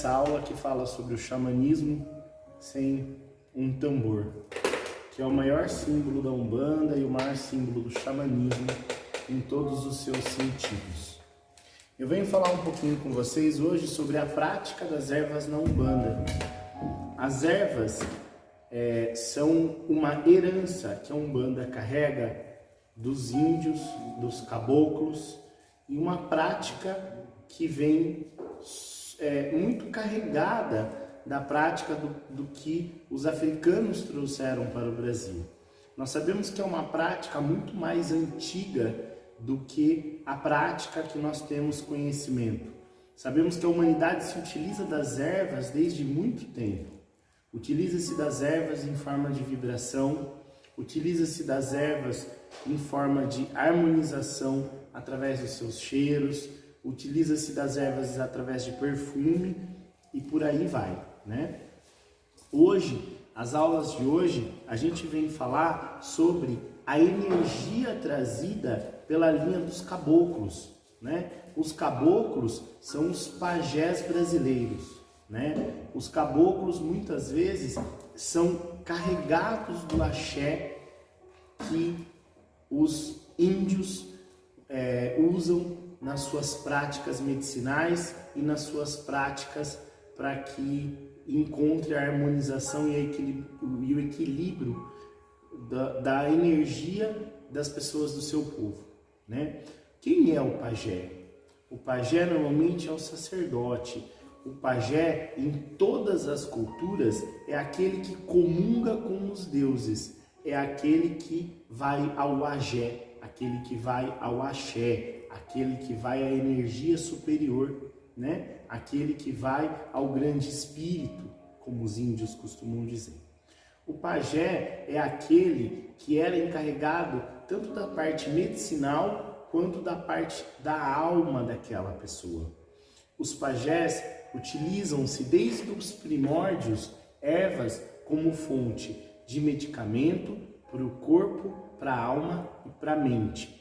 essa aula que fala sobre o xamanismo sem um tambor, que é o maior símbolo da Umbanda e o maior símbolo do xamanismo em todos os seus sentidos. Eu venho falar um pouquinho com vocês hoje sobre a prática das ervas na Umbanda. As ervas é, são uma herança que a Umbanda carrega dos índios, dos caboclos, e uma prática que vem é, muito carregada da prática do, do que os africanos trouxeram para o Brasil. Nós sabemos que é uma prática muito mais antiga do que a prática que nós temos conhecimento. Sabemos que a humanidade se utiliza das ervas desde muito tempo. Utiliza-se das ervas em forma de vibração, utiliza-se das ervas em forma de harmonização através dos seus cheiros, utiliza-se das ervas através de perfume e por aí vai, né? Hoje, as aulas de hoje, a gente vem falar sobre a energia trazida pela linha dos caboclos, né? Os caboclos são os pajés brasileiros né? Os caboclos muitas vezes são carregados do axé que os índios é, usam nas suas práticas medicinais e nas suas práticas para que encontre a harmonização e, a e o equilíbrio da, da, energia das pessoas do seu povo. Né? Quem é o pajé? O pajé normalmente é o sacerdote, o pajé, em todas as culturas, é aquele que comunga com os deuses, é aquele que vai ao agé, aquele que vai ao axé, aquele que vai à energia superior, né? Aquele que vai ao grande espírito, como os índios costumam dizer. O pajé é aquele que era encarregado tanto da parte medicinal quanto da parte da alma daquela pessoa. Os pajés utilizam-se desde os primórdios ervas como fonte de medicamento para o corpo, para a alma e para a mente.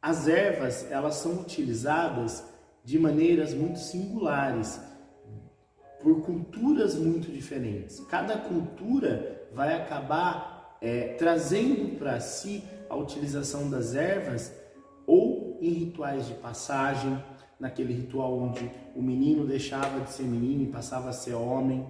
As ervas elas são utilizadas de maneiras muito singulares por culturas muito diferentes. Cada cultura vai acabar é, trazendo para si a utilização das ervas ou em rituais de passagem, naquele ritual onde o menino deixava de ser menino e passava a ser homem,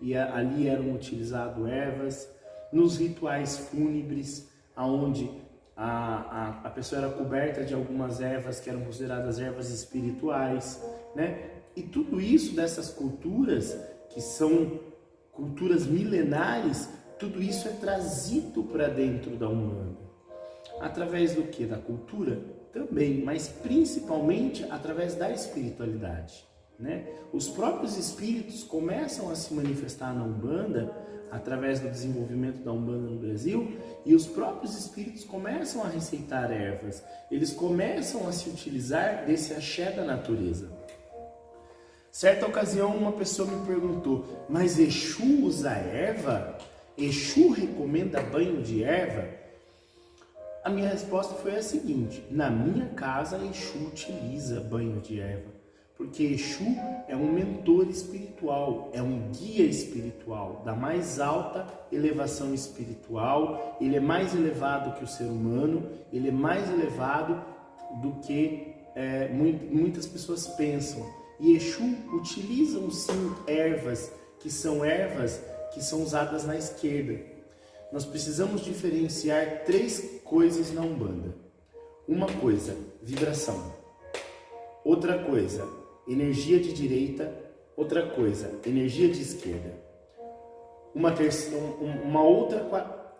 e ali eram utilizadas ervas, nos rituais fúnebres, aonde a, a, a pessoa era coberta de algumas ervas que eram consideradas ervas espirituais, né? E tudo isso dessas culturas, que são culturas milenares, tudo isso é trazido para dentro da Umbanda. Através do que? Da cultura? também, mas principalmente através da espiritualidade. Né? Os próprios espíritos começam a se manifestar na Umbanda através do desenvolvimento da Umbanda no Brasil e os próprios espíritos começam a receitar ervas, eles começam a se utilizar desse axé da natureza. Certa ocasião uma pessoa me perguntou, mas Exu usa erva? Exu recomenda banho de erva? A minha resposta foi a seguinte: na minha casa, Exu utiliza banho de erva, porque Exu é um mentor espiritual, é um guia espiritual da mais alta elevação espiritual. Ele é mais elevado que o ser humano, ele é mais elevado do que é, muitas pessoas pensam. E Exu utilizam sim ervas que são ervas que são usadas na esquerda nós precisamos diferenciar três coisas na Umbanda. Uma coisa, vibração. Outra coisa, energia de direita. Outra coisa, energia de esquerda. Uma, terceira, uma outra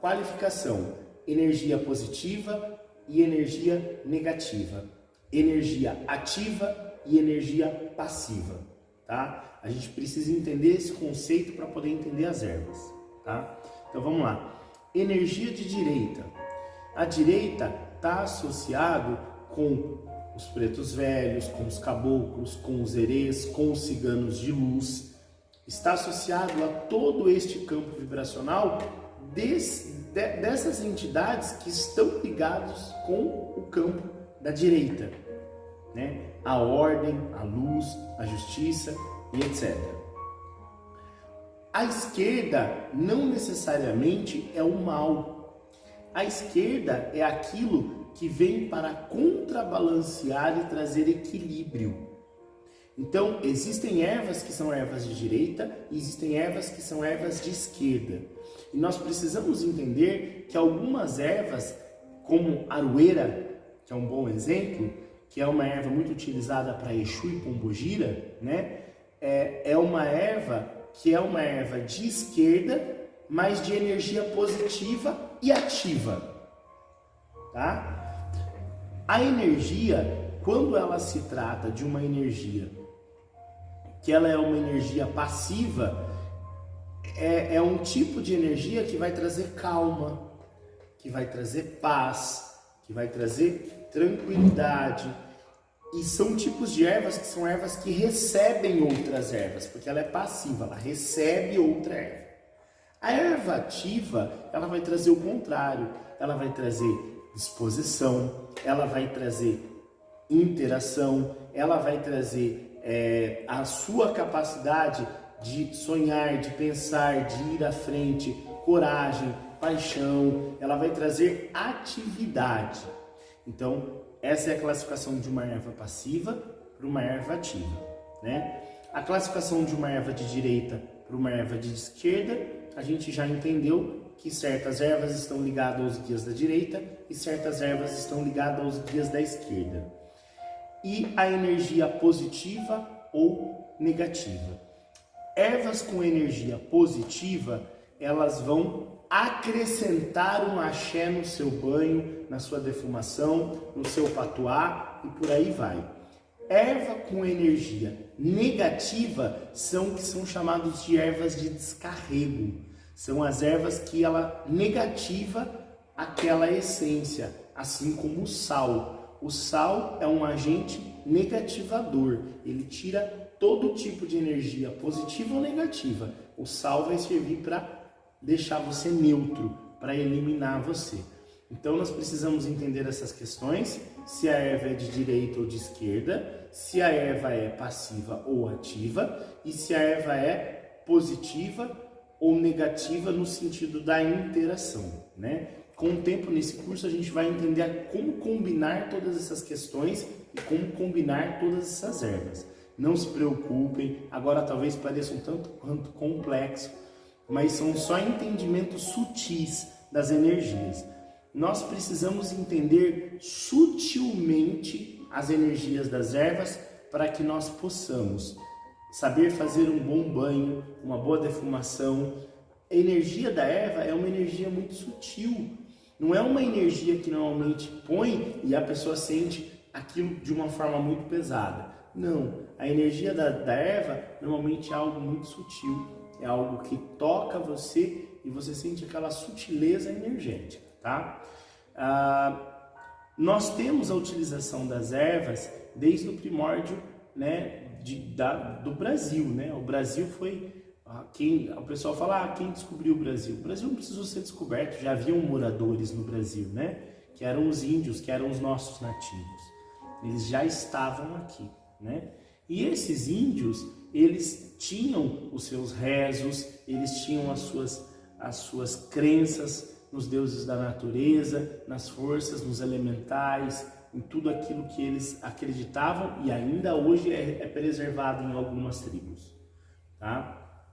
qualificação, energia positiva e energia negativa. Energia ativa e energia passiva. Tá? A gente precisa entender esse conceito para poder entender as ervas. Tá? Então vamos lá energia de direita. A direita está associado com os pretos velhos, com os caboclos, com os herês, com os ciganos de luz. Está associado a todo este campo vibracional desse, de, dessas entidades que estão ligados com o campo da direita. Né? A ordem, a luz, a justiça, e etc. A esquerda não necessariamente é o mal. A esquerda é aquilo que vem para contrabalancear e trazer equilíbrio. Então, existem ervas que são ervas de direita e existem ervas que são ervas de esquerda. E nós precisamos entender que algumas ervas, como aroeira, que é um bom exemplo, que é uma erva muito utilizada para Exu e Pombogira, né? É, é uma erva que é uma erva de esquerda, mas de energia positiva e ativa, tá? A energia, quando ela se trata de uma energia que ela é uma energia passiva, é, é um tipo de energia que vai trazer calma, que vai trazer paz, que vai trazer tranquilidade. E são tipos de ervas que são ervas que recebem outras ervas, porque ela é passiva, ela recebe outra erva. A erva ativa, ela vai trazer o contrário, ela vai trazer disposição, ela vai trazer interação, ela vai trazer é, a sua capacidade de sonhar, de pensar, de ir à frente, coragem, paixão, ela vai trazer atividade. Então, essa é a classificação de uma erva passiva para uma erva ativa, né? A classificação de uma erva de direita para uma erva de esquerda, a gente já entendeu que certas ervas estão ligadas aos guias da direita e certas ervas estão ligadas aos guias da esquerda. E a energia positiva ou negativa. Ervas com energia positiva, elas vão acrescentar um axé no seu banho, na sua defumação, no seu patuá e por aí vai. Erva com energia negativa são que são chamados de ervas de descarrego. São as ervas que ela negativa aquela essência, assim como o sal. O sal é um agente negativador. Ele tira todo tipo de energia, positiva ou negativa. O sal vai servir para deixar você neutro, para eliminar você. Então nós precisamos entender essas questões, se a erva é de direita ou de esquerda, se a erva é passiva ou ativa e se a erva é positiva ou negativa no sentido da interação, né? Com o tempo nesse curso a gente vai entender como combinar todas essas questões e como combinar todas essas ervas. Não se preocupem, agora talvez pareça um tanto quanto complexo, mas são só entendimentos sutis das energias. Nós precisamos entender sutilmente as energias das ervas para que nós possamos saber fazer um bom banho, uma boa defumação. A energia da erva é uma energia muito sutil, não é uma energia que normalmente põe e a pessoa sente aquilo de uma forma muito pesada. Não, a energia da, da erva normalmente é algo muito sutil, é algo que toca você e você sente aquela sutileza energética, tá? Ah, nós temos a utilização das ervas desde o primórdio, né, de, da, do Brasil, né? O Brasil foi quem o pessoal fala ah, quem descobriu o Brasil. O Brasil não precisou ser descoberto, já haviam moradores no Brasil, né? Que eram os índios, que eram os nossos nativos. Eles já estavam aqui né? E esses índios, eles tinham os seus rezos, eles tinham as suas, as suas crenças nos deuses da natureza, nas forças, nos elementais, em tudo aquilo que eles acreditavam e ainda hoje é, é preservado em algumas tribos. Tá?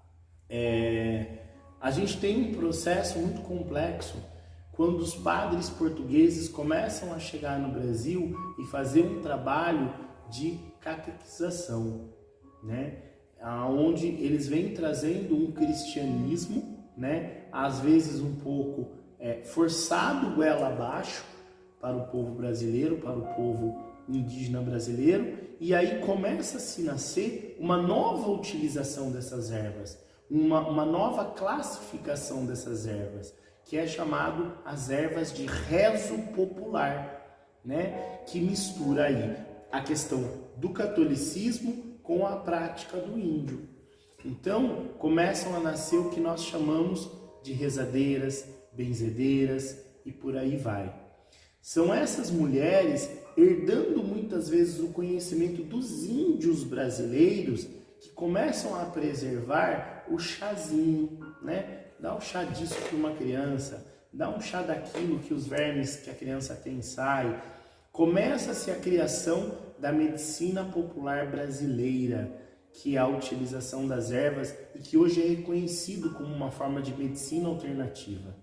É, a gente tem um processo muito complexo quando os padres portugueses começam a chegar no Brasil e fazer um trabalho de catequização, né? Onde eles vêm trazendo um cristianismo, né? Às vezes um pouco é, forçado goela abaixo para o povo brasileiro, para o povo indígena brasileiro, e aí começa a se nascer uma nova utilização dessas ervas, uma, uma nova classificação dessas ervas, que é chamado as ervas de rezo popular, né? Que mistura aí a questão do catolicismo com a prática do índio. Então, começam a nascer o que nós chamamos de rezadeiras, benzedeiras e por aí vai. São essas mulheres herdando muitas vezes o conhecimento dos índios brasileiros que começam a preservar o chazinho, né? Dá um chá disso para uma criança, dá um chá daquilo que os vermes que a criança tem sai. Começa-se a criação da medicina popular brasileira, que é a utilização das ervas e que hoje é reconhecido como uma forma de medicina alternativa,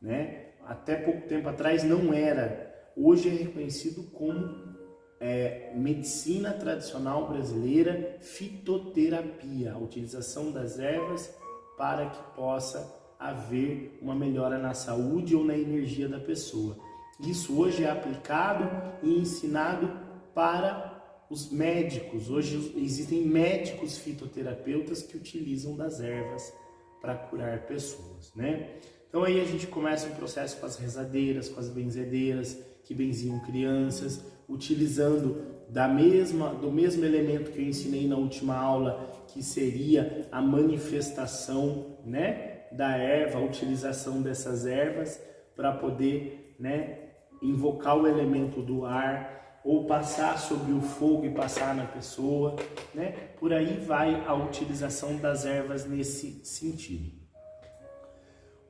né? Até pouco tempo atrás não era. Hoje é reconhecido como é, medicina tradicional brasileira, fitoterapia, a utilização das ervas para que possa haver uma melhora na saúde ou na energia da pessoa. Isso hoje é aplicado e ensinado para os médicos. Hoje existem médicos fitoterapeutas que utilizam das ervas para curar pessoas, né? Então aí a gente começa um processo com as rezadeiras, com as benzedeiras, que benziam crianças, utilizando da mesma, do mesmo elemento que eu ensinei na última aula, que seria a manifestação né, da erva, a utilização dessas ervas para poder né, invocar o elemento do ar ou passar sobre o fogo e passar na pessoa, né? Por aí vai a utilização das ervas nesse sentido.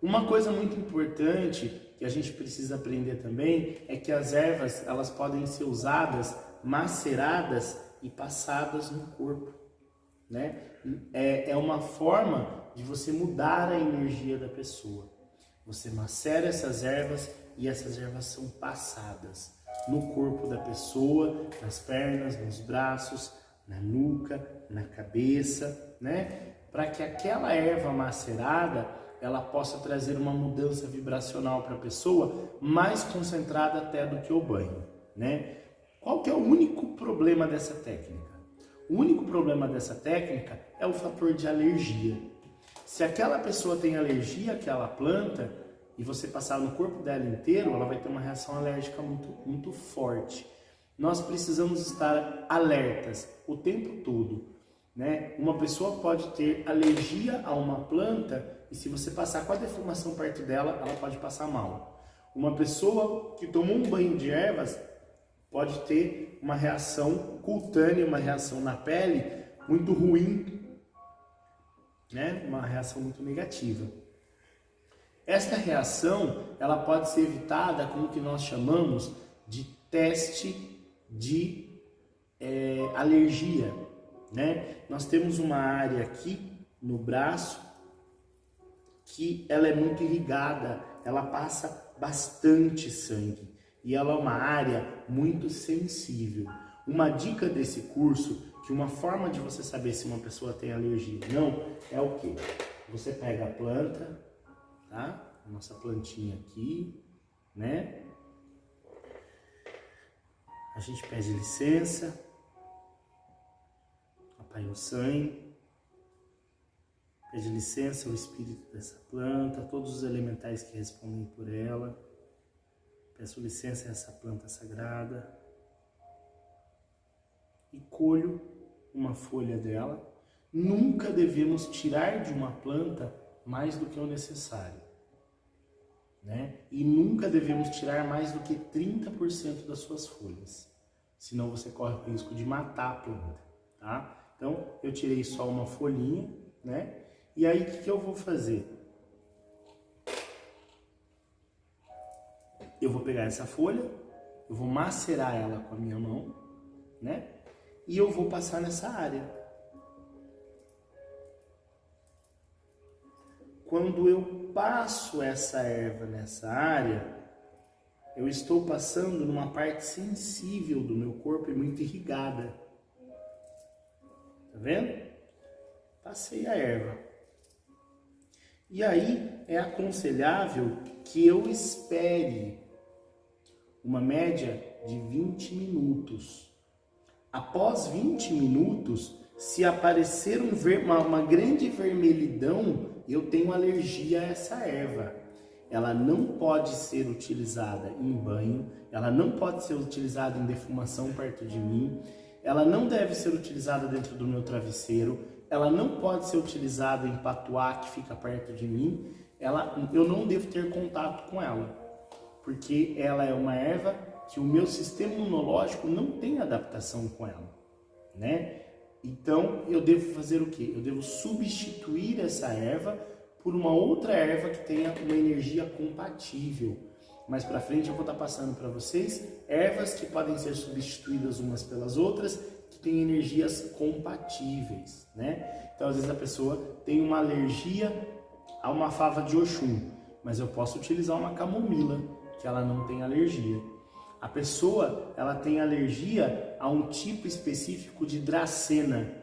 Uma coisa muito importante que a gente precisa aprender também é que as ervas elas podem ser usadas, maceradas e passadas no corpo, né? É, é uma forma de você mudar a energia da pessoa. Você macera essas ervas e essas ervas são passadas no corpo da pessoa, nas pernas, nos braços, na nuca, na cabeça, né? Para que aquela erva macerada ela possa trazer uma mudança vibracional para a pessoa mais concentrada até do que o banho, né? Qual que é o único problema dessa técnica? O único problema dessa técnica é o fator de alergia. Se aquela pessoa tem alergia àquela planta e você passar no corpo dela inteiro, ela vai ter uma reação alérgica muito, muito forte. Nós precisamos estar alertas o tempo todo. Né? Uma pessoa pode ter alergia a uma planta e se você passar com a defumação perto dela, ela pode passar mal. Uma pessoa que tomou um banho de ervas pode ter uma reação cutânea, uma reação na pele muito ruim, né? Uma reação muito negativa. Esta reação, ela pode ser evitada com o que nós chamamos de teste de é, alergia, né? Nós temos uma área aqui no braço que ela é muito irrigada, ela passa bastante sangue e ela é uma área muito sensível. Uma dica desse curso, que uma forma de você saber se uma pessoa tem alergia ou não, é o que? Você pega a planta, tá? Nossa plantinha aqui, né? A gente pede licença, apanha o sangue, Pede licença ao espírito dessa planta, a todos os elementais que respondem por ela. Peço licença a essa planta sagrada e colho uma folha dela. Nunca devemos tirar de uma planta mais do que o necessário. Né? E nunca devemos tirar mais do que 30% das suas folhas. Senão você corre o risco de matar a planta. Tá? Então, eu tirei só uma folhinha, né? E aí, o que, que eu vou fazer? Eu vou pegar essa folha, eu vou macerar ela com a minha mão, né? E eu vou passar nessa área. Quando eu passo essa erva nessa área, eu estou passando numa parte sensível do meu corpo e muito irrigada. Tá vendo? Passei a erva. E aí é aconselhável que eu espere uma média de 20 minutos. Após 20 minutos, se aparecer um ver, uma, uma grande vermelhidão, eu tenho alergia a essa erva. Ela não pode ser utilizada em banho, ela não pode ser utilizada em defumação perto de mim, ela não deve ser utilizada dentro do meu travesseiro, ela não pode ser utilizada em patuá que fica perto de mim, ela, eu não devo ter contato com ela, porque ela é uma erva que o meu sistema imunológico não tem adaptação com ela, né? Então eu devo fazer o que? Eu devo substituir essa erva por uma outra erva que tenha uma energia compatível. Mais para frente eu vou estar tá passando para vocês ervas que podem ser substituídas umas pelas outras, têm energias compatíveis, né? Então às vezes a pessoa tem uma alergia a uma fava de Oxum, mas eu posso utilizar uma camomila que ela não tem alergia. A pessoa ela tem alergia a um tipo específico de dracena,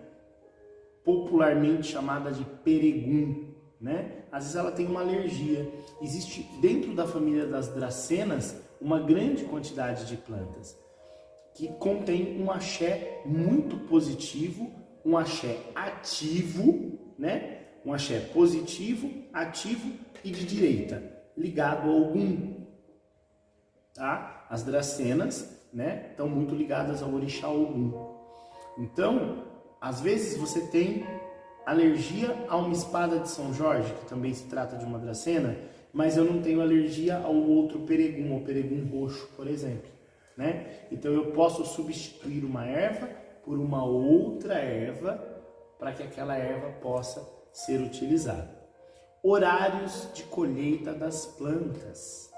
popularmente chamada de peregum, né? Às vezes ela tem uma alergia. Existe dentro da família das dracenas uma grande quantidade de plantas que contém um axé muito positivo, um axé ativo, né? Um axé positivo, ativo e de direita, ligado a algum, tá? As dracenas, né, estão muito ligadas ao orixá Ogum. Então, às vezes você tem alergia a uma espada de São Jorge, que também se trata de uma dracena, mas eu não tenho alergia ao outro peregum, ao peregum roxo, por exemplo, né? Então eu posso substituir uma erva por uma outra erva para que aquela erva possa ser utilizada. Horários de colheita das plantas.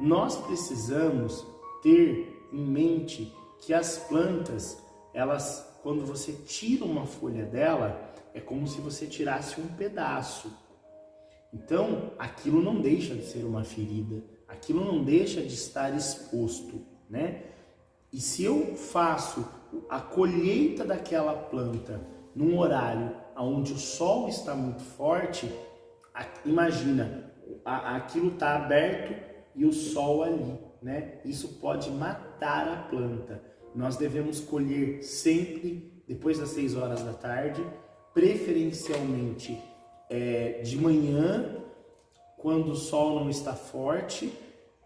Nós precisamos ter em mente que as plantas, elas quando você tira uma folha dela, é como se você tirasse um pedaço. Então, aquilo não deixa de ser uma ferida, aquilo não deixa de estar exposto, né? E se eu faço a colheita daquela planta num horário onde o sol está muito forte, imagina, aquilo está aberto e o sol ali, né? Isso pode matar a planta. Nós devemos colher sempre depois das 6 horas da tarde preferencialmente é, de manhã, quando o sol não está forte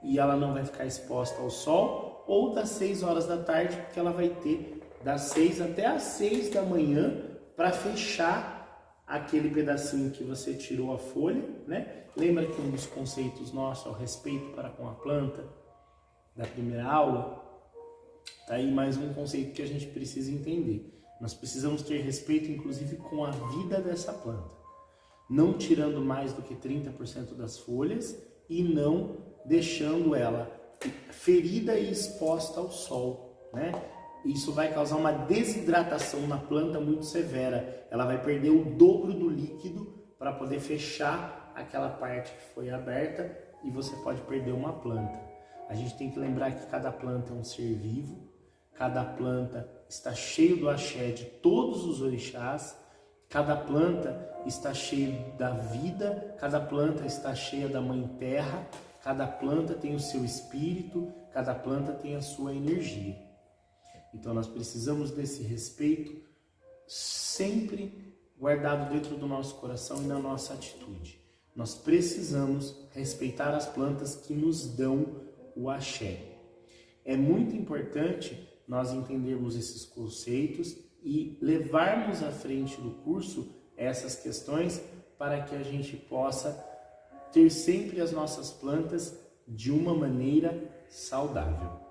e ela não vai ficar exposta ao sol, ou das 6 horas da tarde, porque ela vai ter das 6 até as 6 da manhã para fechar aquele pedacinho que você tirou a folha, né? Lembra que um dos conceitos nossos é o respeito para com a planta da primeira aula? Tá aí mais um conceito que a gente precisa entender. Nós precisamos ter respeito, inclusive, com a vida dessa planta, não tirando mais do que 30% das folhas e não deixando ela ferida e exposta ao sol, né? Isso vai causar uma desidratação na planta muito severa. Ela vai perder o dobro do líquido para poder fechar aquela parte que foi aberta e você pode perder uma planta. A gente tem que lembrar que cada planta é um ser vivo, cada planta está cheio do axé de todos os orixás, cada planta está cheia da vida, cada planta está cheia da mãe terra, cada planta tem o seu espírito, cada planta tem a sua energia. Então nós precisamos desse respeito sempre guardado dentro do nosso coração e na nossa atitude. Nós precisamos respeitar as plantas que nos dão o axé. É muito importante nós entendermos esses conceitos e levarmos à frente do curso essas questões para que a gente possa ter sempre as nossas plantas de uma maneira saudável.